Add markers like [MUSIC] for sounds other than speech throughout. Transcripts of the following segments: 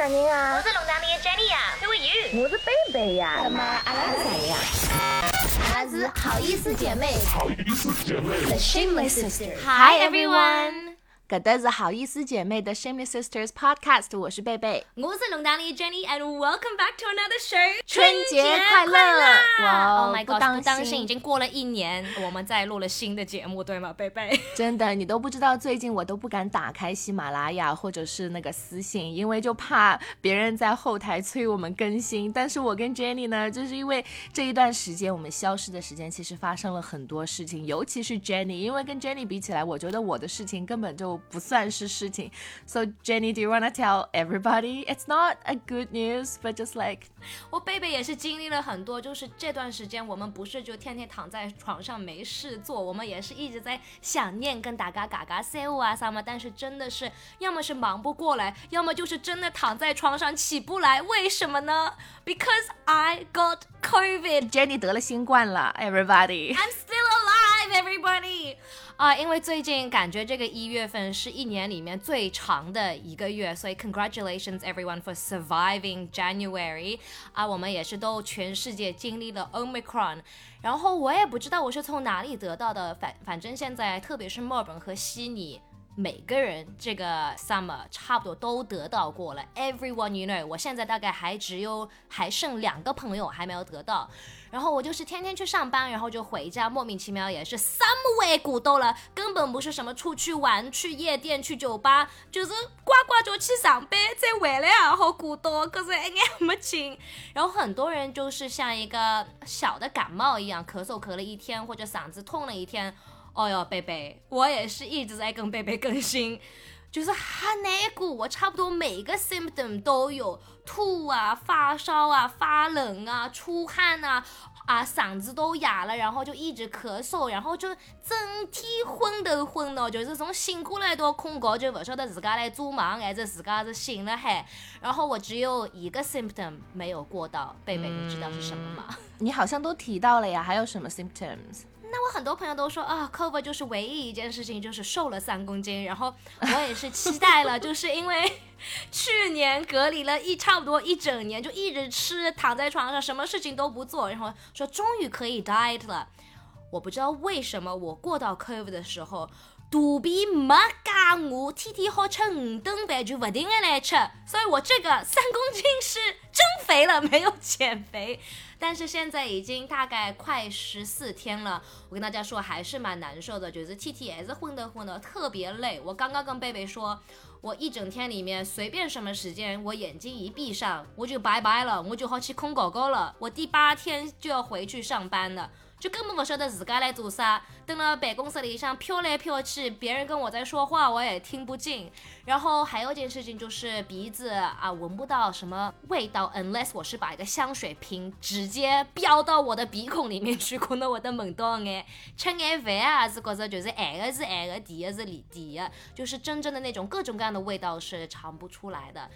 啥人啊？我是龙潭里的 Jenny 呀，Who are you？我是贝贝呀。那么阿拉是谁呀？阿拉是好意思姐妹。好意思姐妹。The Shameless Sisters。Hi everyone。搿搭是好意思姐妹的 Shameless Sisters Podcast，我是贝贝，我是龙丹妮 Jenny，and welcome back to another show。春节快乐！哇，Oh my God，不当心已经过了一年，我们在录了新的节目，对吗，贝贝？[LAUGHS] 真的，你都不知道，最近我都不敢打开喜马拉雅或者是那个私信，因为就怕别人在后台催我们更新。但是我跟 Jenny 呢，就是因为这一段时间我们消失的时间，其实发生了很多事情，尤其是 Jenny，因为跟 Jenny 比起来，我觉得我的事情根本就。不算是事情。So Jenny, do you wanna tell everybody? It's not a good news, but just like 我贝贝也是经历了很多，就是这段时间我们不是就天天躺在床上没事做，我们也是一直在想念跟大家嘎嘎 say 啊啥嘛。但是真的是要么是忙不过来，要么就是真的躺在床上起不来。为什么呢？Because I got COVID. Jenny 得了新冠了，everybody. I'm still alive, everybody. 啊，因为最近感觉这个一月份是一年里面最长的一个月，所以 congratulations everyone for surviving January。啊，我们也是都全世界经历了 Omicron，然后我也不知道我是从哪里得到的，反反正现在特别是墨尔本和悉尼。每个人这个 summer 差不多都得到过了，everyone you know，我现在大概还只有还剩两个朋友还没有得到，然后我就是天天去上班，然后就回家，莫名其妙也是 somewhere 鼓捣了，根本不是什么出去玩、去夜店、去酒吧，就是呱呱就去上班，再回来啊好鼓捣，可是一眼没劲。然后很多人就是像一个小的感冒一样，咳嗽咳了一天，或者嗓子痛了一天。哦哟，贝贝，我也是一直在跟贝贝更新，就是很难过，我差不多每个 symptom 都有，吐啊、发烧啊、发冷啊、出汗啊，啊嗓子都哑了，然后就一直咳嗽，然后就整天昏头昏脑，就是从醒过来到困觉就不晓得自己在做梦还是自己是醒了还，然后我只有一个 symptom 没有过到，贝贝你知道是什么吗？你好像都提到了呀，还有什么 symptoms？那我很多朋友都说啊，cover 就是唯一一件事情，就是瘦了三公斤。然后我也是期待了，[LAUGHS] 就是因为去年隔离了一差不多一整年，就一直吃，躺在床上，什么事情都不做，然后说终于可以 diet 了。我不知道为什么我过到 cover 的时候。肚皮没加我，天天好吃五顿饭，就不停的来吃，所以我这个三公斤是增肥了，没有减肥。但是现在已经大概快十四天了，我跟大家说还是蛮难受的，就是 TTS 混的混的，特别累。我刚刚跟贝贝说，我一整天里面随便什么时间，我眼睛一闭上，我就拜拜了，我就好去空狗狗了。我第八天就要回去上班了。就根本不晓得自家来做啥，等了办公室里向飘来飘去，别人跟我在说话我也听不进。然后还有一件事情就是鼻子啊闻不到什么味道，unless 我是把一个香水瓶直接飙到我的鼻孔里面去，可能我的闻到眼。吃眼饭啊是觉着就是咸的是咸的，甜的是甜的，就是真正的那种各种各样的味道是尝不出来的。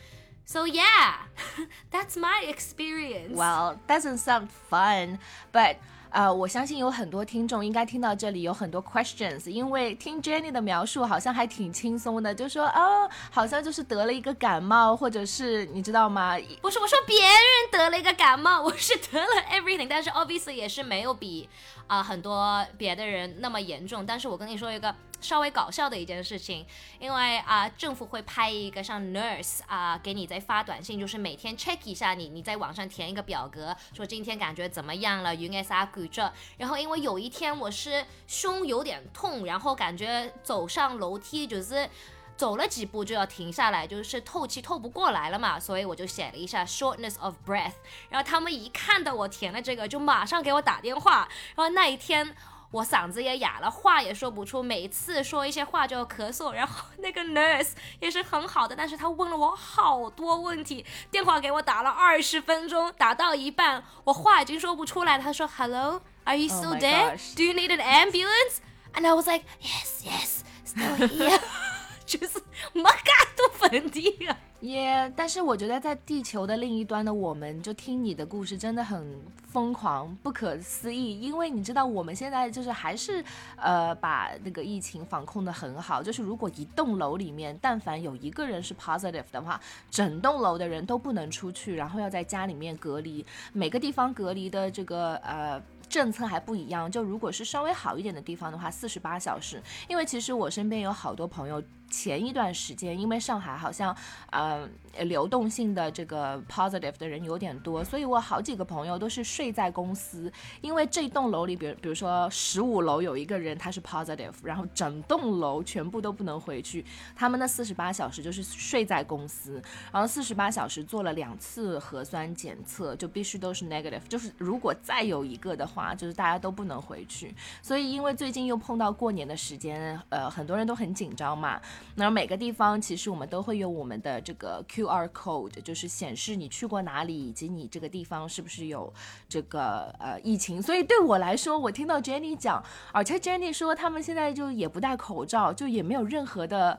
So yeah, [LAUGHS] that's my experience. Well, doesn't sound fun, but 啊，我相信有很多听众应该听到这里有很多 questions，因为听 Jenny 的描述好像还挺轻松的，就说哦，好像就是得了一个感冒，或者是你知道吗？不是，我说别人得了一个感冒，我是得了 everything，但是 obviously 也是没有比啊很多别的人那么严重。但是我跟你说一个。稍微搞笑的一件事情，因为啊，政府会派一个像 nurse 啊，给你在发短信，就是每天 check 一下你，你在网上填一个表格，说今天感觉怎么样了，有眼啥感觉。然后因为有一天我是胸有点痛，然后感觉走上楼梯就是走了几步就要停下来，就是透气透不过来了嘛，所以我就写了一下 shortness of breath。然后他们一看到我填了这个，就马上给我打电话。然后那一天。我嗓子也哑了，话也说不出，每次说一些话就要咳嗽。然后 [LAUGHS] 那个 nurse 也是很好的，但是他问了我好多问题，电话给我打了二十分钟，打到一半，我话已经说不出来了。他说：“Hello, are you still there? Do you need an ambulance?” And I was like, “Yes, yes, still here.” [LAUGHS] [LAUGHS] 就是没干多粉底啊。耶！但是我觉得在地球的另一端的我们，就听你的故事真的很疯狂、不可思议。因为你知道，我们现在就是还是呃把那个疫情防控的很好。就是如果一栋楼里面，但凡有一个人是 positive 的话，整栋楼的人都不能出去，然后要在家里面隔离。每个地方隔离的这个呃。政策还不一样，就如果是稍微好一点的地方的话，四十八小时。因为其实我身边有好多朋友。前一段时间，因为上海好像，呃，流动性的这个 positive 的人有点多，所以我好几个朋友都是睡在公司，因为这栋楼里，比如比如说十五楼有一个人他是 positive，然后整栋楼全部都不能回去，他们那四十八小时就是睡在公司，然后四十八小时做了两次核酸检测，就必须都是 negative，就是如果再有一个的话，就是大家都不能回去。所以因为最近又碰到过年的时间，呃，很多人都很紧张嘛。那每个地方其实我们都会有我们的这个 QR code，就是显示你去过哪里，以及你这个地方是不是有这个呃疫情。所以对我来说，我听到 Jenny 讲，而且 Jenny 说他们现在就也不戴口罩，就也没有任何的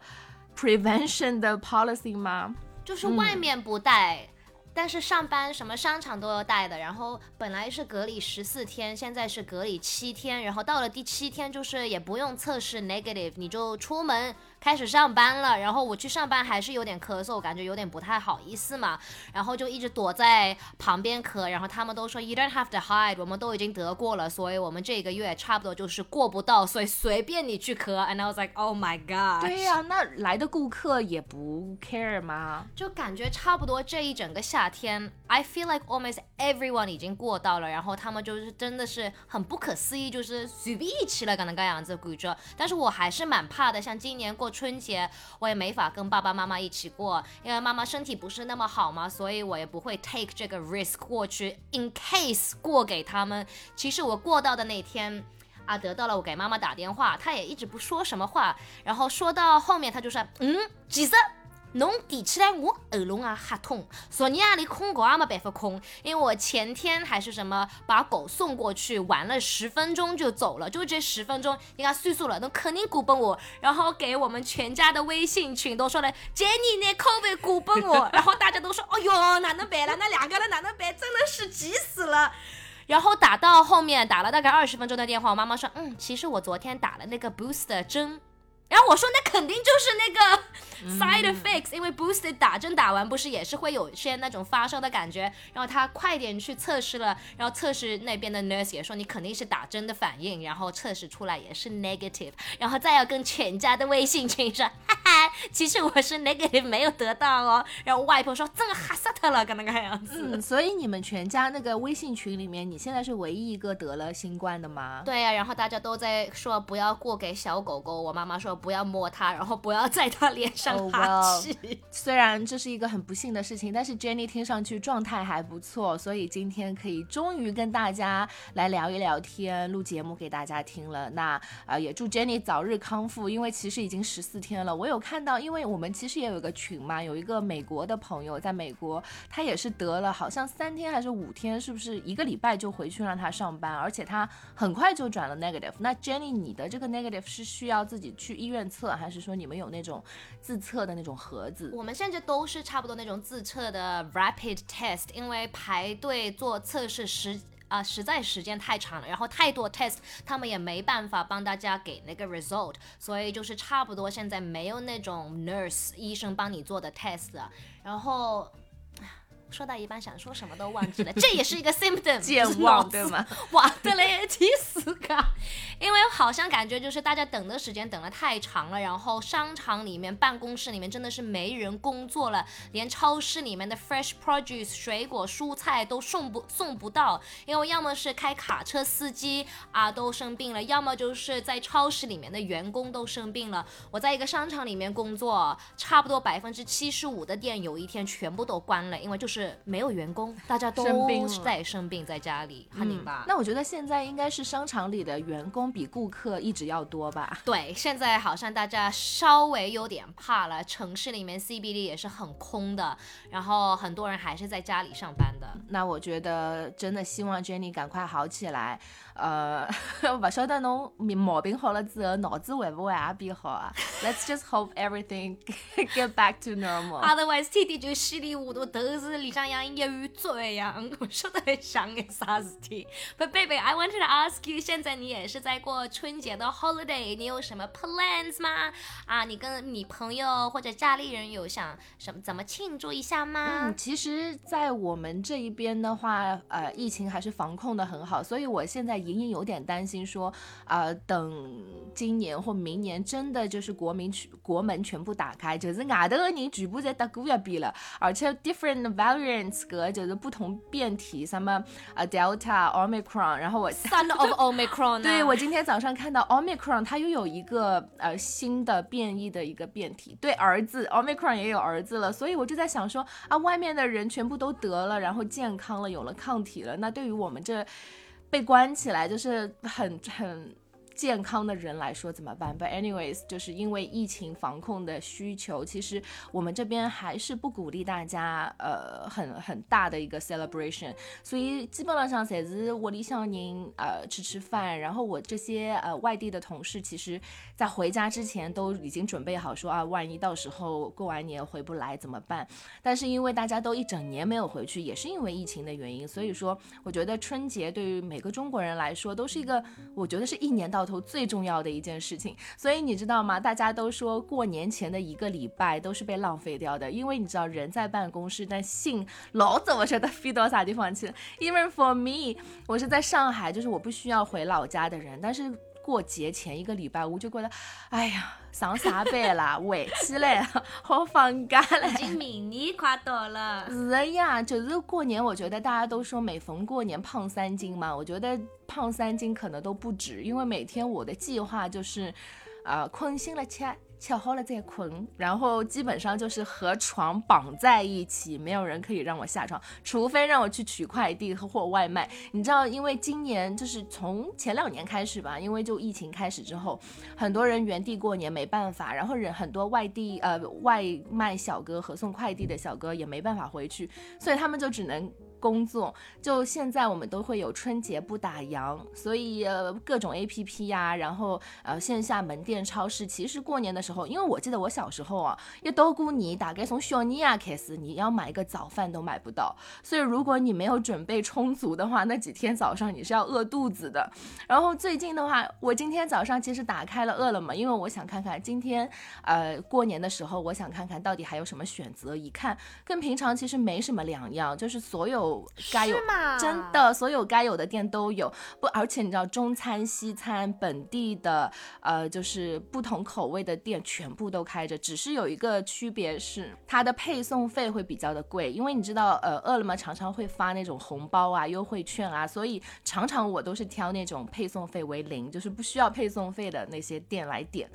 prevention 的 policy 吗？就是外面不戴。但是上班什么商场都要带的，然后本来是隔离十四天，现在是隔离七天，然后到了第七天就是也不用测试 negative，你就出门。开始上班了，然后我去上班还是有点咳嗽，感觉有点不太好意思嘛，然后就一直躲在旁边咳，然后他们都说 You don't have to hide，我们都已经得过了，所以我们这个月差不多就是过不到，所以随便你去咳。And I was like, Oh my god！对呀，那来的顾客也不 care 吗？就感觉差不多这一整个夏天，I feel like almost everyone 已经过到了，然后他们就是真的是很不可思议，就是随便一起了，可能个样子估着，但是我还是蛮怕的，像今年过。春节我也没法跟爸爸妈妈一起过，因为妈妈身体不是那么好嘛，所以我也不会 take 这个 risk 过去。In case 过给他们，其实我过到的那天啊，得到了我给妈妈打电话，她也一直不说什么话，然后说到后面，她就说嗯，几岁。侬提起来，我喉咙啊吓痛，昨日夜里困觉也没办法困，因为我前天还是什么把狗送过去，玩了十分钟就走了，就这十分钟，你看岁数了，侬肯定顾不我，然后给我们全家的微信群都说了，Jenny 那口味顾不我，[LAUGHS] 然后大家都说，哎哟，哪能办了？那两个人哪能办？真的是急死了。然后打到后面打了大概二十分钟的电话，我妈妈说，嗯，其实我昨天打了那个 booster 针。然后我说，那肯定就是那个 side effects，因为 booster 打针打完不是也是会有些那种发烧的感觉。然后他快点去测试了，然后测试那边的 nurse 也说你肯定是打针的反应，然后测试出来也是 negative。然后再要跟全家的微信群说，[LAUGHS] 哈哈，其实我是 negative 没有得到哦。然后外婆说，这个吓死他了，跟那个样子。嗯，所以你们全家那个微信群里面，你现在是唯一一个得了新冠的吗？对呀，然后大家都在说不要过给小狗狗。我妈妈说。不要摸它，然后不要在它脸上哈气。虽然这是一个很不幸的事情，但是 Jenny 听上去状态还不错，所以今天可以终于跟大家来聊一聊天，录节目给大家听了。那啊，也祝 Jenny 早日康复，因为其实已经十四天了。我有看到，因为我们其实也有一个群嘛，有一个美国的朋友在美国，他也是得了，好像三天还是五天，是不是一个礼拜就回去让他上班，而且他很快就转了 negative。那 Jenny，你的这个 negative 是需要自己去。医院测还是说你们有那种自测的那种盒子？我们现在都是差不多那种自测的 rapid test，因为排队做测试时啊实在时间太长了，然后太多 test，他们也没办法帮大家给那个 result，所以就是差不多现在没有那种 nurse 医生帮你做的 test，然后。说到一半想说什么都忘记了，这也是一个 symptom，健忘对吗？哇的嘞，气死噶！因为好像感觉就是大家等的时间等的太长了，然后商场里面、办公室里面真的是没人工作了，连超市里面的 fresh produce 水果蔬菜都送不送不到，因为要么是开卡车司机啊都生病了，要么就是在超市里面的员工都生病了。我在一个商场里面工作，差不多百分之七十五的店有一天全部都关了，因为就是。就是没有员工，大家都生病在生病，在家里，很明白。那我觉得现在应该是商场里的员工比顾客一直要多吧？对，现在好像大家稍微有点怕了，城市里面 CBD 也是很空的，然后很多人还是在家里上班的。那我觉得真的希望 Jenny 赶快好起来。呃，[LAUGHS] 不晓得侬毛病好了之后，脑子会不会也变好啊？[LAUGHS] Let's just hope everything [LAUGHS] get back to normal。Otherwise，天天就稀里糊涂，头是里向像一碗粥一样，我晓得在想个啥事体。But baby, I wanted to ask you，现在你也是在过春节的 holiday，你有什么 plans 吗？啊，你跟你朋友或者家里人有想什么怎么庆祝一下吗？嗯，其实，在我们这一边的话，呃，疫情还是防控的很好，所以我现在隐隐有点担心说，呃，等今年或明年真的就是国民全国门全部打开，就是外头的人全部在打过一遍了，而且 different variants 个就是不同变体，什么呃 Delta、Omicron，然后我 Son of Omicron，对我今天早上看到 Omicron，它又有一个呃新的变异的一个变体，对儿子 Omicron 也有儿子了，所以我就在想说啊，外面的人全部都得了，然后健康了，有了抗体了，那对于我们这被关起来就是很很。健康的人来说怎么办？But anyways，就是因为疫情防控的需求，其实我们这边还是不鼓励大家呃很很大的一个 celebration，所以基本上侪是屋里向人呃吃吃饭，然后我这些呃外地的同事，其实在回家之前都已经准备好说啊，万一到时候过完年回不来怎么办？但是因为大家都一整年没有回去，也是因为疫情的原因，所以说我觉得春节对于每个中国人来说都是一个，我觉得是一年到头最重要的一件事情。所以你知道吗？大家都说过年前的一个礼拜都是被浪费掉的，因为你知道人在办公室，但心老早我晓得飞到啥地方去了。Even for me，我是在上海，就是我不需要回老家的人，但是。过节前一个礼拜，我就觉得，哎呀，上啥班啦，回去嘞，好放假了。已经明年快到了。是的呀，就是过年，我觉得大家都说每逢过年胖三斤嘛，我觉得胖三斤可能都不止，因为每天我的计划就是，呃，困醒了吃。吃好了再困，然后基本上就是和床绑在一起，没有人可以让我下床，除非让我去取快递或外卖。你知道，因为今年就是从前两年开始吧，因为就疫情开始之后，很多人原地过年没办法，然后人很多外地呃外卖小哥和送快递的小哥也没办法回去，所以他们就只能。工作就现在我们都会有春节不打烊，所以各种 A P P 呀，然后呃线下门店、超市，其实过年的时候，因为我记得我小时候啊，一到过年，大概从小年啊开始，你要买一个早饭都买不到，所以如果你没有准备充足的话，那几天早上你是要饿肚子的。然后最近的话，我今天早上其实打开了饿了么，因为我想看看今天呃过年的时候，我想看看到底还有什么选择，一看跟平常其实没什么两样，就是所有。该有真的所有该有的店都有不，而且你知道中餐、西餐、本地的呃就是不同口味的店全部都开着，只是有一个区别是它的配送费会比较的贵，因为你知道呃饿了么常常会发那种红包啊、优惠券啊，所以常常我都是挑那种配送费为零，就是不需要配送费的那些店来点。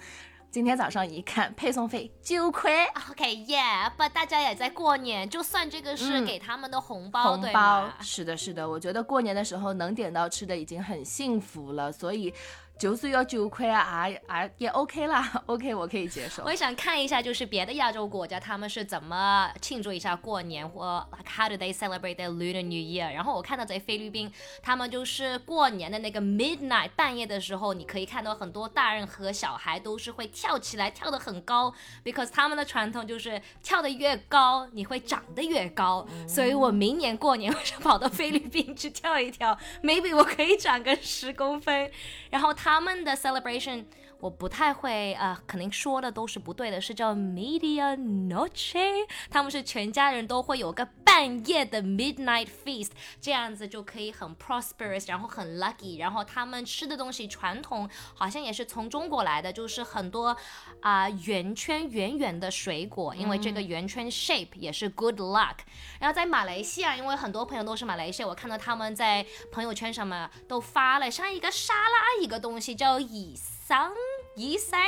今天早上一看，配送费九块。OK，Yeah，、大家也在过年，就算这个是嗯给他们的红包，对红包吗？是的，是的，我觉得过年的时候能点到吃的已经很幸福了，所以就算要九块啊，也也也 OK 啦，[LAUGHS] OK 我可以接受我。也想看一下，就是别的亚洲国家他们是怎么庆祝一下过年，或 like how do they celebrate their Lunar New Year？然后我看到在菲律宾，他们就是过年的那个 midnight 半夜的时候，你可以看到很多大人和小孩都是会跳起来，跳得很高，because 他们的传统就是跳得越高，你会长得越高。所以我明年过年我想跑到菲律宾去跳一跳，maybe 我可以长个十公分。然后他们的 celebration 我不太会，呃，肯定说的都是不对的，是叫 media noche，他们是全家人都会有个半夜的 midnight feast，这样子就可以很 prosperous，然后很 lucky，然后他们吃的东西传统好像也是从中国来的，就是很多啊、圆圈圆圆的水果，因为这个圆圈 shape 也是 good luck。然后在马来西亚，因为很多朋友都是马来西亚，我看到他们在朋友圈上面都发了像一个沙拉一个东西叫以三一三，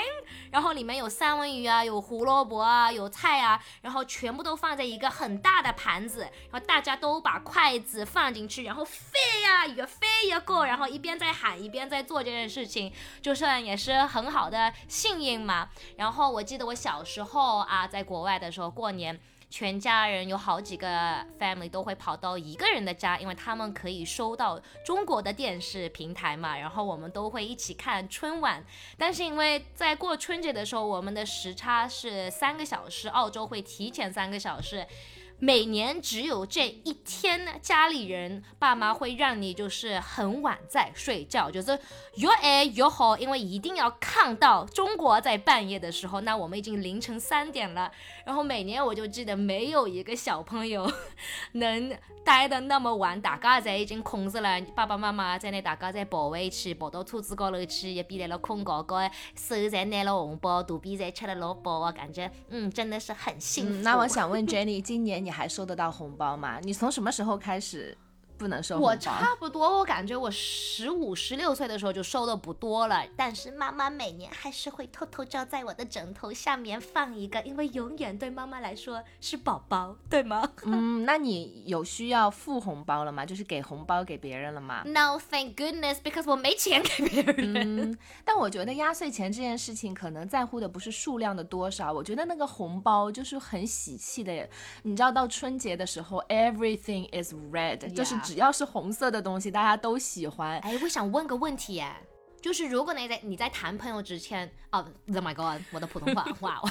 然后里面有三文鱼啊，有胡萝卜啊，有菜啊，然后全部都放在一个很大的盘子，然后大家都把筷子放进去，然后飞呀，越飞越过，然后一边在喊，一边在做这件事情，就算也是很好的幸运嘛。然后我记得我小时候啊，在国外的时候过年。全家人有好几个 family 都会跑到一个人的家，因为他们可以收到中国的电视平台嘛，然后我们都会一起看春晚。但是因为在过春节的时候，我们的时差是三个小时，澳洲会提前三个小时。每年只有这一天呢，家里人爸妈会让你就是很晚在睡觉，就是越爱越好，因为一定要看到中国在半夜的时候，那我们已经凌晨三点了。然后每年我就记得没有一个小朋友能待的那么晚，大家在已经困着了，爸爸妈妈在那，大家在跑回去，跑到兔子高楼去，一边在那困觉觉，手在拿了红包，肚皮在吃了老饱，感觉嗯真的是很幸福。那我想问 Jenny，今年你还收得到红包吗？你从什么时候开始？不能收我差不多，我感觉我十五、十六岁的时候就收的不多了。但是妈妈每年还是会偷偷照在我的枕头下面放一个，因为永远对妈妈来说是宝宝，对吗？嗯，那你有需要付红包了吗？就是给红包给别人了吗？No, thank goodness, because 我没钱给别人。嗯，但我觉得压岁钱这件事情可能在乎的不是数量的多少，我觉得那个红包就是很喜气的。你知道到春节的时候，everything is red，就是。只要是红色的东西，大家都喜欢。哎，我想问个问题，哎，就是如果你在你在谈朋友之前，哦，Oh my God，我的普通话，[LAUGHS] 哇，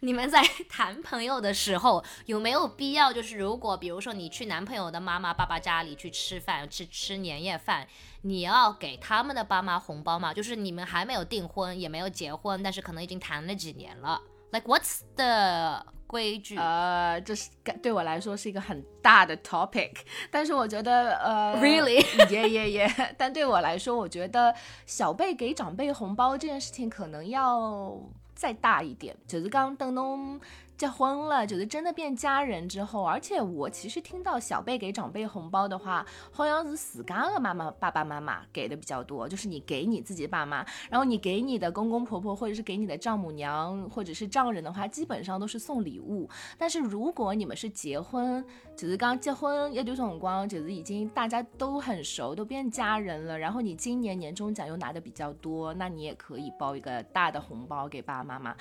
你们在谈朋友的时候有没有必要？就是如果比如说你去男朋友的妈妈爸爸家里去吃饭，去吃年夜饭，你要给他们的爸妈红包吗？就是你们还没有订婚，也没有结婚，但是可能已经谈了几年了。Like what's the 规矩？呃，这是对我来说是一个很大的 topic，但是我觉得呃，really，耶耶耶，但对我来说，我觉得小辈给长辈红包这件事情可能要再大一点，就是刚邓东。结婚了，就是真的变家人之后，而且我其实听到小辈给长辈红包的话，好像是自家的妈妈、爸爸妈妈给的比较多，就是你给你自己爸妈，然后你给你的公公婆婆或者是给你的丈母娘或者是丈人的话，基本上都是送礼物。但是如果你们是结婚，就是刚结婚一段辰光，就是已经大家都很熟，都变家人了，然后你今年年终奖又拿的比较多，那你也可以包一个大的红包给爸爸妈妈。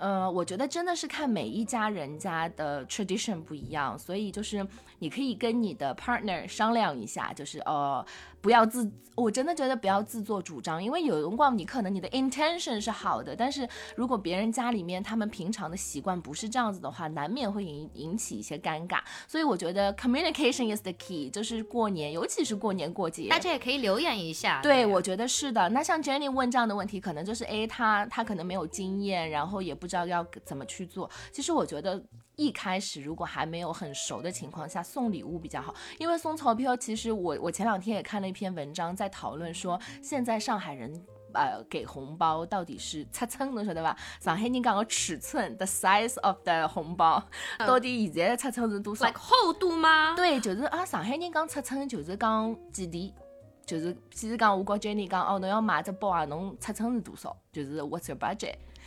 呃，我觉得真的是看每一家人家的 tradition 不一样，所以就是你可以跟你的 partner 商量一下，就是呃。不要自，我真的觉得不要自作主张，因为有的光你可能你的 intention 是好的，但是如果别人家里面他们平常的习惯不是这样子的话，难免会引引起一些尴尬。所以我觉得 communication is the key，就是过年，尤其是过年过节，大家也可以留言一下。对，我觉得是的。那像 Jenny 问这样的问题，可能就是哎，他他可能没有经验，然后也不知道要怎么去做。其实我觉得。一开始如果还没有很熟的情况下送礼物比较好，因为送钞票，其实我我前两天也看了一篇文章，在讨论说现在上海人呃给红包到底是尺寸，你晓得吧？上海人讲个尺寸，the size of the 红包 [LAUGHS] 到底现在的尺寸是多少？厚度吗？[LAUGHS] 对，就是啊，上海人讲尺寸就是讲几钿，就是譬如讲我跟 Jenny 讲哦，侬要买只包啊，侬尺寸是多少？就是 What's your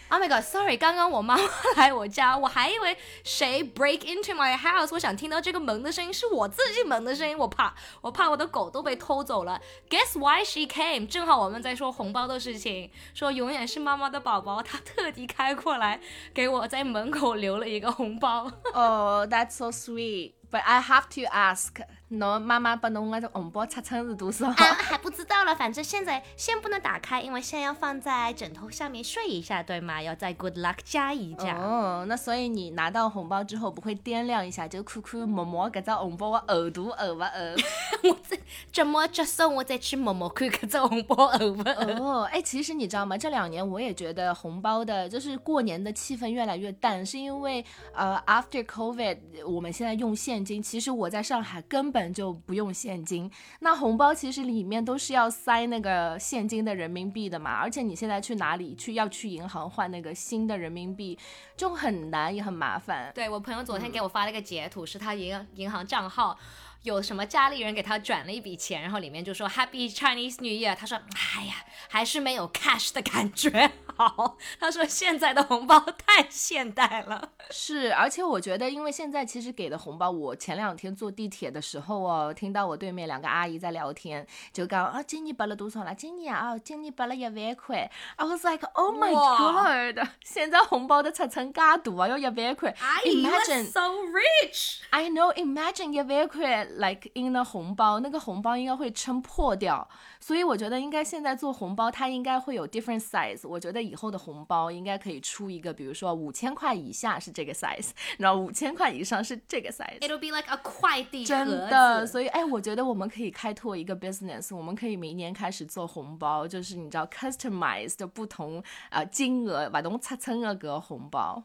Oh my god, sorry！刚刚我妈妈来我家，我还以为谁 break into my house。我想听到这个门的声音，是我自己门的声音。我怕，我怕我的狗都被偷走了。Guess why she came？正好我们在说红包的事情，说永远是妈妈的宝宝，她特地开过来给我在门口留了一个红包。[LAUGHS] Oh, that's so sweet. But I have to ask. 侬妈妈把侬那个红包尺寸是多少？还不知道了，反正现在先不能打开，因为现在要放在枕头下面睡一下，对吗？要再 good luck 加一加。哦，那所以你拿到红包之后不会掂量一下，就看看摸摸搿只红包的厚度厚勿厚？[LAUGHS] 我这这么接受，我再去摸摸看搿只红包厚勿厚？哦，哎，其实你知道吗？这两年我也觉得红包的，就是过年的气氛越来越淡，是因为呃，after COVID，我们现在用现金。其实我在上海根本。就不用现金，那红包其实里面都是要塞那个现金的人民币的嘛，而且你现在去哪里去要去银行换那个新的人民币，就很难也很麻烦。对我朋友昨天给我发了个截图，是他银银行账号。有什么家里人给他转了一笔钱，然后里面就说 Happy Chinese New Year，他说，哎呀，还是没有 cash 的感觉好。他说现在的红包太现代了。是，而且我觉得，因为现在其实给的红包，我前两天坐地铁的时候哦，听到我对面两个阿姨在聊天，就讲啊，今年拨了多少了？今年啊，今年拨了一万块。I was like, oh my god！现在红包都拆成加大啊，要一万块。Imagine so rich. I know. Imagine 一万块。Like in 的红包，那个红包应该会撑破掉，所以我觉得应该现在做红包，它应该会有 different size。我觉得以后的红包应该可以出一个，比如说五千块以下是这个 size，[LAUGHS] 然后五千块以上是这个 size。It'll be like a 快递真的，所以哎，我觉得我们可以开拓一个 business，我们可以明年开始做红包，就是你知道 customized 不同啊金额，把东拆成了个红包。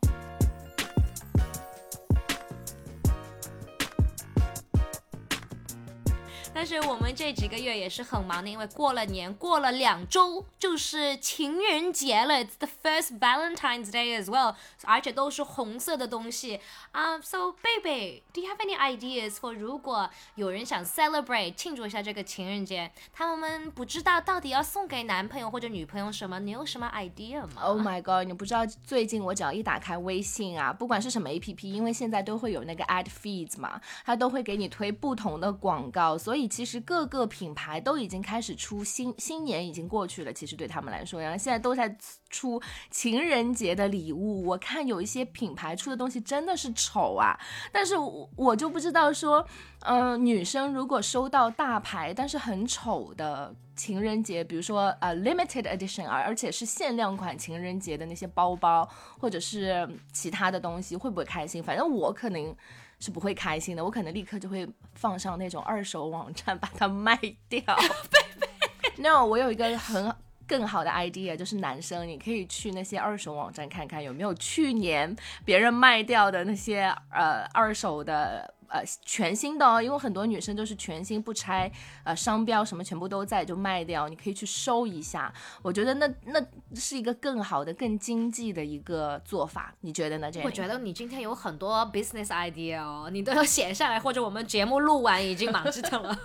但是我们这几个月也是很忙的，因为过了年，过了两周就是情人节了。It's the first Valentine's Day as well，而且都是红色的东西啊。So baby，do you have any ideas for 如果有人想 celebrate 庆祝一下这个情人节，他们不知道到底要送给男朋友或者女朋友什么？你有什么 idea 吗？Oh my god，你不知道最近我只要一打开微信啊，不管是什么 APP，因为现在都会有那个 ad feeds 嘛，它都会给你推不同的广告，所以。其实各个品牌都已经开始出新新年已经过去了，其实对他们来说，然后现在都在出情人节的礼物。我看有一些品牌出的东西真的是丑啊，但是我我就不知道说，嗯，女生如果收到大牌但是很丑的情人节，比如说呃 limited edition，而而且是限量款情人节的那些包包或者是其他的东西，会不会开心？反正我可能。是不会开心的，我可能立刻就会放上那种二手网站把它卖掉。[LAUGHS] [LAUGHS] No，我有一个很更好的 idea，就是男生你可以去那些二手网站看看有没有去年别人卖掉的那些呃二手的。呃，全新的哦，因为很多女生都是全新不拆，呃，商标什么全部都在就卖掉，你可以去收一下。我觉得那那是一个更好的、更经济的一个做法，你觉得呢？这样我觉得你今天有很多 business idea 哦，你都要写下来，或者我们节目录完已经忙着了。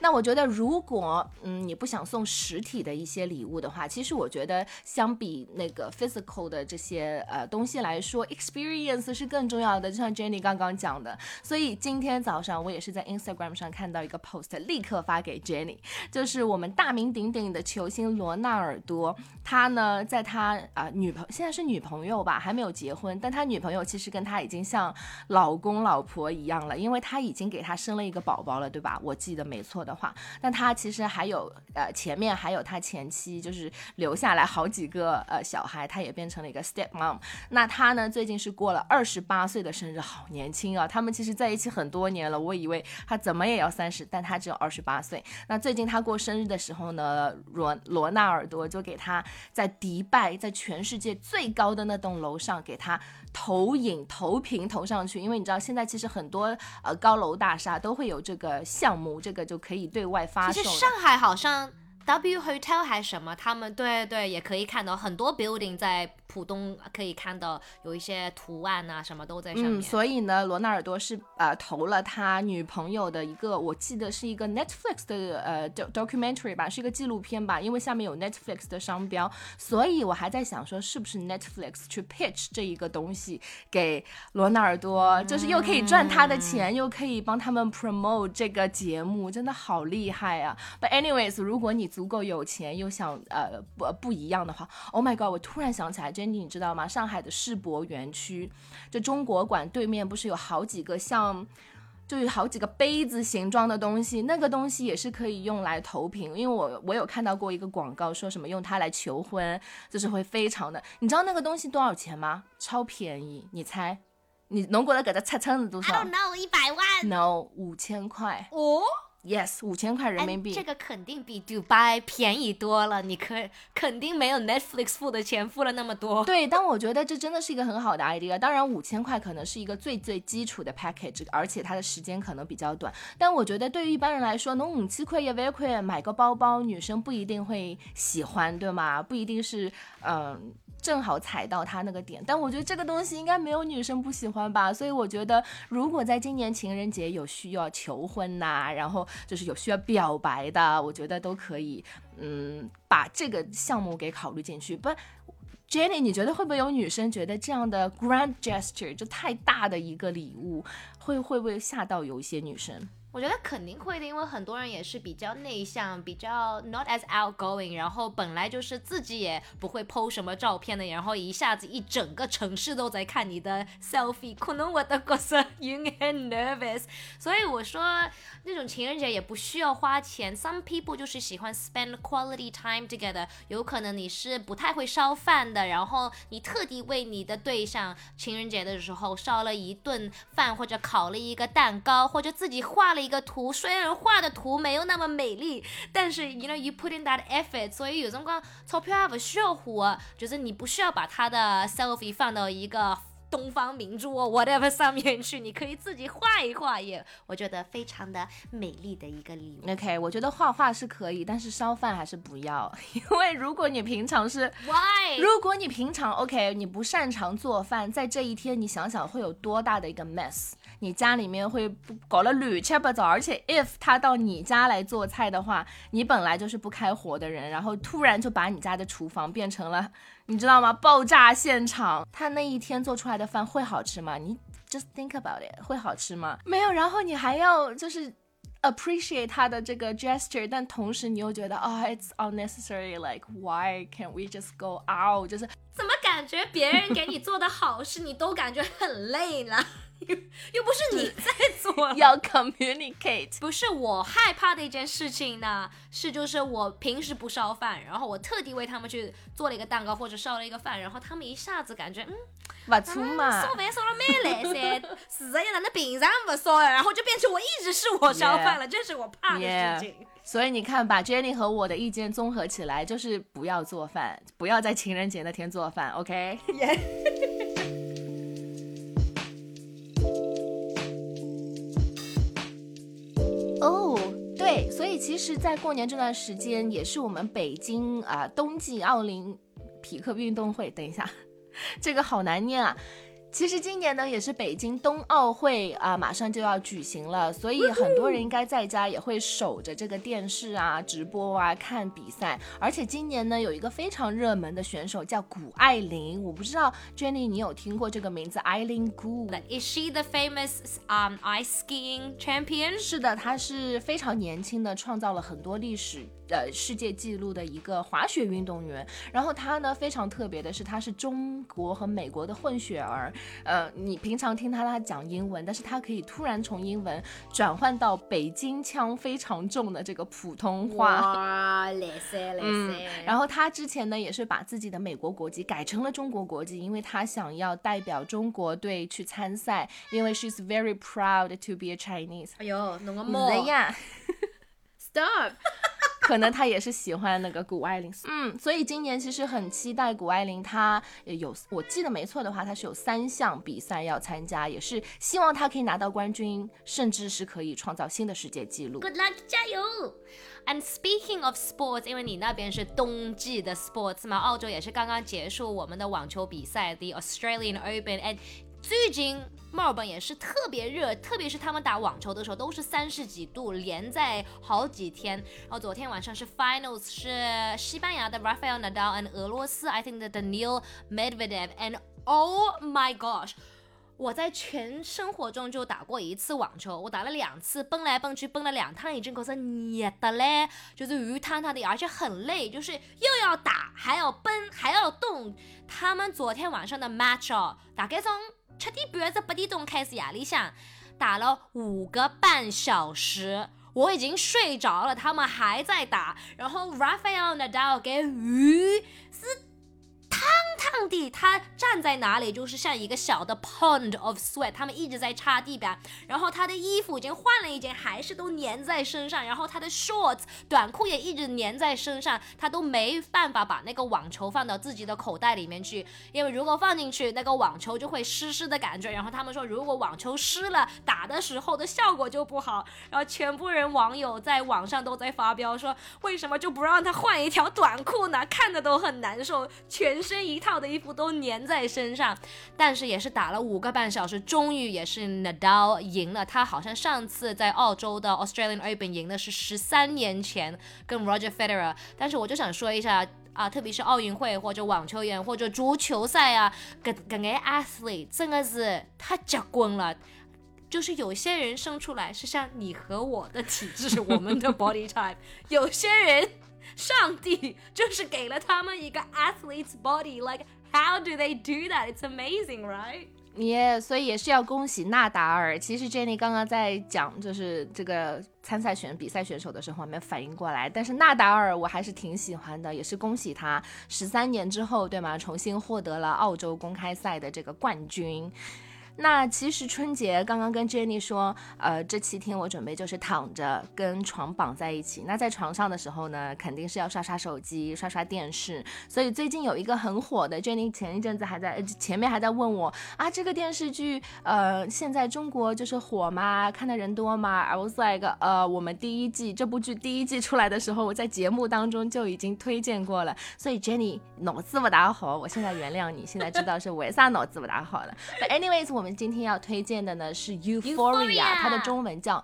那我觉得，如果嗯你不想送实体的一些礼物的话，其实我觉得相比那个 physical 的这些呃东西来说，experience 是更重要的。就像 Jenny 刚刚讲的，所以今天早上我也是在 Instagram 上看到一个 post，立刻发给 Jenny，就是我们大名鼎鼎的球星罗纳尔多，他呢在他啊女朋现在是女朋友吧，还没有结婚，但他女朋友其实跟他已经像老公老婆一样了，因为他已经给他生了一个宝宝了，对吧？我记得没错。的话，那他其实还有呃，前面还有他前妻，就是留下来好几个呃小孩，他也变成了一个 step mom。那他呢，最近是过了二十八岁的生日，好年轻啊！他们其实在一起很多年了，我以为他怎么也要三十，但他只有二十八岁。那最近他过生日的时候呢，罗罗纳尔多就给他在迪拜，在全世界最高的那栋楼上给他。投影投屏投上去，因为你知道现在其实很多呃高楼大厦都会有这个项目，这个就可以对外发售。其实上海好像。W Hotel 还是什么？他们对对也可以看到很多 building 在浦东可以看到有一些图案啊，什么都在上面。嗯，所以呢，罗纳尔多是呃投了他女朋友的一个，我记得是一个 Netflix 的呃 documentary 吧，是一个纪录片吧，因为下面有 Netflix 的商标，所以我还在想说是不是 Netflix 去 pitch 这一个东西给罗纳尔多，就是又可以赚他的钱，又可以帮他们 promote 这个节目，真的好厉害啊！But anyways，如果你足够有钱又想呃不不一样的话，Oh my god！我突然想起来，Jenny，你知道吗？上海的世博园区，就中国馆对面不是有好几个像，就有好几个杯子形状的东西，那个东西也是可以用来投屏。因为我我有看到过一个广告，说什么用它来求婚，就是会非常的。你知道那个东西多少钱吗？超便宜，你猜？你能过来给他猜猜是多少？I don't know，一百万？No，五千块。哦。Yes，五千块人民币，这个肯定比 Dubai 便宜多了。你可肯定没有 Netflix 付的钱付了那么多。对，但我觉得这真的是一个很好的 idea。当然，五千块可能是一个最最基础的 package，而且它的时间可能比较短。但我觉得对于一般人来说，能五千块一万块买个包包，女生不一定会喜欢，对吗？不一定是，嗯。正好踩到她那个点。但我觉得这个东西应该没有女生不喜欢吧，所以我觉得如果在今年情人节有需要求婚呐、然后就是有需要表白的，我觉得都可以，嗯，把这个项目给考虑进去。不。Jenny，你觉得会不会有女生觉得这样的 grand gesture 就太大的一个礼物，会会不会吓到有一些女生？我觉得肯定会的，因为很多人也是比较内向，比较 not as outgoing，然后本来就是自己也不会 PO 什么照片的，然后一下子一整个城市都在看你的 selfie，可能我都 [LAUGHS] 觉得有点 nervous。所以我说那种情人节也不需要花钱，some people 就是喜欢 spend quality time together。有可能你是不太会烧饭的，然后你特地为你的对象情人节的时候烧了一顿饭，或者烤了一个蛋糕，或者自己画了。一个图，虽然画的图没有那么美丽，但是 you know you put in that effort，所以有辰光钞票也不需要花，就是你不需要把他的 selfie 放到一个。东方明珠哦，whatever 上面去，你可以自己画一画，也我觉得非常的美丽的一个礼物。OK，我觉得画画是可以，但是烧饭还是不要，[LAUGHS] 因为如果你平常是 Why？如果你平常 OK，你不擅长做饭，在这一天你想想会有多大的一个 mess，你家里面会搞了乱七八糟，而且 if 他到你家来做菜的话，你本来就是不开火的人，然后突然就把你家的厨房变成了，你知道吗？爆炸现场，他那一天做出来的饭会好吃吗？你 just think about it，会好吃吗？没有，然后你还要就是。appreciate 他的这个 gesture，但同时你又觉得哦、it's unnecessary，like why can't we just go out？就是怎么感觉别人给你做的好事，你都感觉很累了？又 [LAUGHS] 又不是你在做，[LAUGHS] 要 communicate。不是我害怕的一件事情呢，是就是我平时不烧饭，然后我特地为他们去做了一个蛋糕或者烧了一个饭，然后他们一下子感觉嗯，不错嘛，烧饭烧了蛮来噻，是的呀，那平常不烧呀，然后就变成我一直是我烧饭了，这是我怕的事情。Yeah. 所以你看，把 Jenny 和我的意见综合起来，就是不要做饭，不要在情人节那天做饭，OK？[LAUGHS] 其实，在过年这段时间，也是我们北京啊、冬季奥林匹克运动会。等一下，[LAUGHS] 这个好难念啊。其实今年呢，也是北京冬奥会啊，马上就要举行了，所以很多人应该在家也会守着这个电视啊、直播啊看比赛。而且今年呢，有一个非常热门的选手叫谷爱凌，我不知道 Jenny 你有听过这个名字，Eileen Gu。Is she the famous um ice skiing champion？是的，她是非常年轻的，创造了很多历史。呃，世界纪录的一个滑雪运动员，然后他呢非常特别的是，他是中国和美国的混血儿。呃，你平常听他他讲英文，但是他可以突然从英文转换到北京腔非常重的这个普通话。哇，来塞！然后他之前呢也是把自己的美国国籍改成了中国国籍，因为他想要代表中国队去参赛，因为 she's very proud to be a Chinese。哎呦，弄个怎么呀？Stop！可能他也是喜欢那个谷爱凌，嗯，所以今年其实很期待谷爱凌，她有我记得没错的话，她是有三项比赛要参加，也是希望她可以拿到冠军，甚至是可以创造新的世界纪录。Good luck，加油！And speaking of sports，因为你那边是冬季的 sports 嘛，澳洲也是刚刚结束我们的网球比赛，The Australian Open，and 最近墨尔本也是特别热，特别是他们打网球的时候都是三十几度，连在好几天。然后昨天晚上是 finals，是西班牙的 Rafael Nadal and 俄罗斯 I think the Daniil Medvedev，and oh my gosh。我在全生活中就打过一次网球，我打了两次，蹦来蹦去蹦了两趟，已经觉得热的嘞，就是鱼汤汤的，而且很累，就是又要打，还要蹦，还要动。他们昨天晚上的 match 哦，大概从七点半至八点钟开始夜里向，打了五个半小时。我已经睡着了，他们还在打。然后 Rafael Nadal 给鱼烫烫的，他站在哪里就是像一个小的 pond of sweat，他们一直在擦地板。然后他的衣服已经换了一件，还是都粘在身上。然后他的 shorts 短裤也一直粘在身上，他都没办法把那个网球放到自己的口袋里面去，因为如果放进去，那个网球就会湿湿的感觉。然后他们说，如果网球湿了，打的时候的效果就不好。然后全部人网友在网上都在发飙说，为什么就不让他换一条短裤呢？看的都很难受，全身一套的衣服都粘在身上。但是也是打了五个半小时，终于也是 Nadal 赢了。他好像上次在澳洲的 Australian Open 赢的是十三年前跟 Roger Federer。但是我就想说一下。啊，特别是奥运会或者网球员或者足球赛啊，跟跟个 athlete 真的是太结棍了。就是有些人生出来是像你和我的体质，我们的 body type；有些人，上帝就是给了他们一个 athlete's body。Like how do they do that? It's amazing, right? 也，所以也是要恭喜纳达尔。其实 Jenny 刚刚在讲就是这个参赛选比赛选手的时候，还没反应过来。但是纳达尔我还是挺喜欢的，也是恭喜他十三年之后，对吗？重新获得了澳洲公开赛的这个冠军。那其实春节刚刚跟 Jenny 说，呃，这七天我准备就是躺着跟床绑在一起。那在床上的时候呢，肯定是要刷刷手机、刷刷电视。所以最近有一个很火的，Jenny 前一阵子还在前面还在问我啊，这个电视剧，呃，现在中国就是火吗？看的人多吗？I was like，呃，我们第一季这部剧第一季出来的时候，我在节目当中就已经推荐过了。所以 Jenny 脑子不大好，我现在原谅你，现在知道是为啥脑子不大好了。But anyways，我。我们今天要推荐的呢是《Euphoria》，它的中文叫《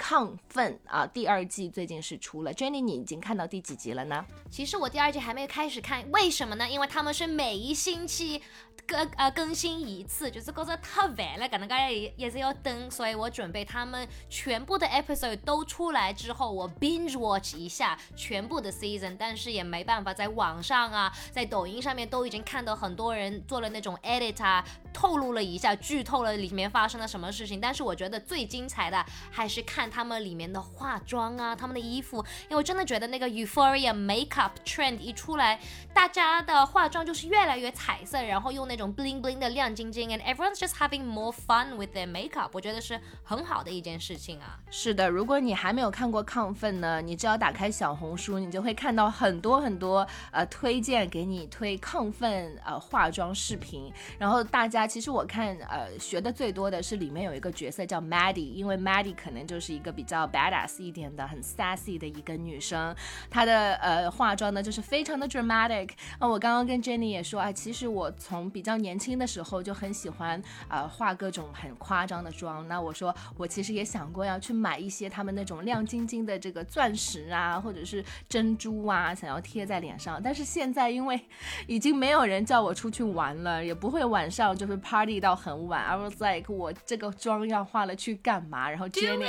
亢奋》啊。第二季最近是出了，Jenny，你已经看到第几集了呢？其实我第二季还没开始看，为什么呢？因为他们是每一星期。更呃更新一次，就是觉得太烦了，可能大家也也是要等，所以我准备他们全部的 episode 都出来之后，我 binge watch 一下全部的 season，但是也没办法，在网上啊，在抖音上面都已经看到很多人做了那种 edit 啊，透露了一下，剧透了里面发生了什么事情。但是我觉得最精彩的还是看他们里面的化妆啊，他们的衣服，因为我真的觉得那个 Euphoria makeup trend 一出来，大家的化妆就是越来越彩色，然后用那。种 bling bling 的亮晶晶，and everyone's just having more fun with their makeup，我觉得是很好的一件事情啊。是的，如果你还没有看过亢奋呢，你只要打开小红书，你就会看到很多很多呃推荐给你推亢奋呃化妆视频。然后大家其实我看呃学的最多的是里面有一个角色叫 Maddie，因为 Maddie 可能就是一一个比较 badass 一点的很 sassy 的一个女生，她的呃化妆呢就是非常的 dramatic。啊，我刚刚跟 Jenny 也说啊，其实我从比较年轻的时候就很喜欢呃化各种很夸张的妆。那我说我其实也想过要去买一些他们那种亮晶晶的这个钻石啊，或者是珍珠啊，想要贴在脸上。但是现在因为已经没有人叫我出去玩了，也不会晚上就是 party 到很晚。I was like 我这个妆要化了去干嘛？然后 Jenny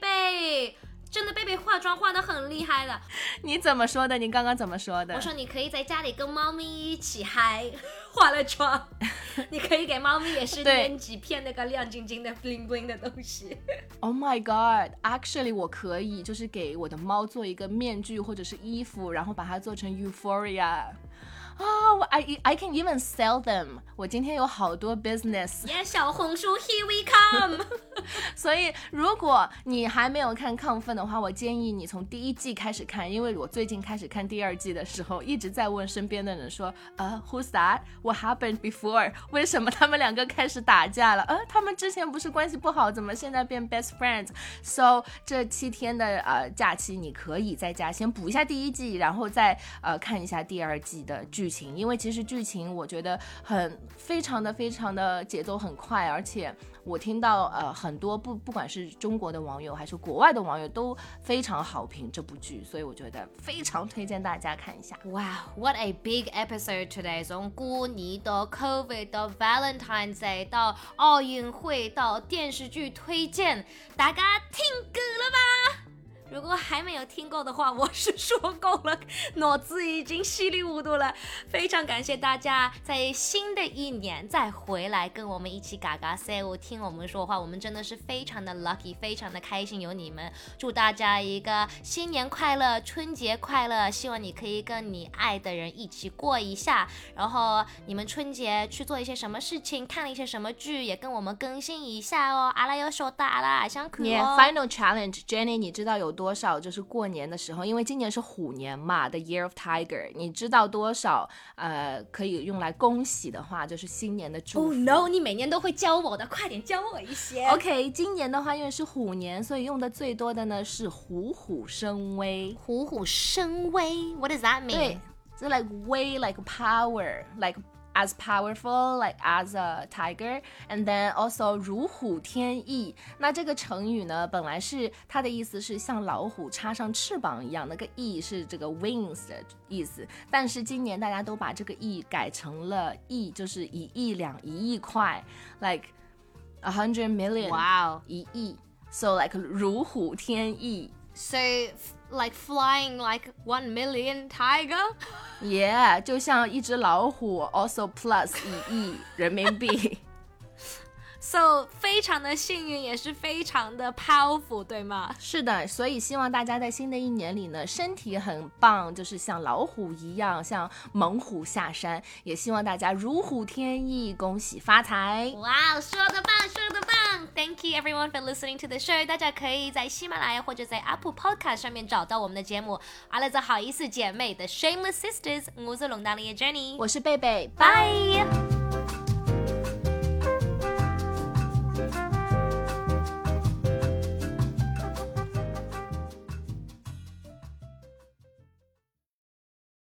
baby。真的贝贝化妆化的很厉害了，你怎么说的？你刚刚怎么说的？我说你可以在家里跟猫咪一起嗨，[LAUGHS] 化了妆，[LAUGHS] 你可以给猫咪也是粘几片那个亮晶晶的 bling bling 的东西。[LAUGHS] Oh my god，actually 我可以就是给我的猫做一个面具或者是衣服，然后把它做成 Euphoria。哦，I I can even sell them。我今天有好多 business。Yeah，小红书，Here we come。[LAUGHS] 所以，如果你还没有看《亢奋》的话，我建议你从第一季开始看，因为我最近开始看第二季的时候，一直在问身边的人说，呃，Who's that？What happened before？为什么他们两个开始打架了？呃，他们之前不是关系不好，怎么现在变 best friends？So 这七天的呃假期，你可以在家先补一下第一季，然后再呃看一下第二季的剧。剧情，因为其实剧情我觉得很非常的非常的节奏很快，而且我听到呃很多不不管是中国的网友还是国外的网友都非常好评这部剧，所以我觉得非常推荐大家看一下。Wow，what a big episode today！从过年到 COVID 到 Valentine's Day 到奥运会到电视剧推荐，大家听够了吧？如果还没有听够的话，我是说够了，[LAUGHS] 脑子已经稀里糊涂了。非常感谢大家在新的一年再回来跟我们一起嘎嘎 say，我听我们说话，我们真的是非常的 lucky，非常的开心有你们。祝大家一个新年快乐，春节快乐！希望你可以跟你爱的人一起过一下。然后你们春节去做一些什么事情，看了一些什么剧，也跟我们更新一下哦。阿拉要说大啦，想看哦。Final challenge，Jenny，你知道有多？多少就是过年的时候，因为今年是虎年嘛，The Year of Tiger。你知道多少呃可以用来恭喜的话，就是新年的祝福。Oh no！你每年都会教我的，快点教我一些。OK，今年的话，因为是虎年，所以用的最多的呢是虎虎生威。虎虎生威，What does that mean？对，就 like way,，like power，like as powerful like as a tiger, and then also 如虎添翼。那这个成语呢，本来是它的意思是像老虎插上翅膀一样，那个翼是这个 wings 的意思。但是今年大家都把这个翼改成了亿，就是一亿两一亿块，like a hundred million，哇哦，一亿。So like 如虎添翼。So f- like flying like one million tiger. Yeah，就像一只老虎，also plus 一亿人民币。 [LAUGHS] So 非常的幸运，也是非常的 powerful，对吗？是的，所以希望大家在新的一年里呢，身体很棒，就是像老虎一样，像猛虎下山。也希望大家如虎添翼，恭喜发财。哇，说的棒，说的棒！Thank you everyone for listening to the show。大家可以在喜马拉雅或者在 Apple Podcast 上面找到我们的节目。阿拉则好意思姐妹的 Shameless Sisters，我是龙大力的 Jenny，我是贝贝，拜。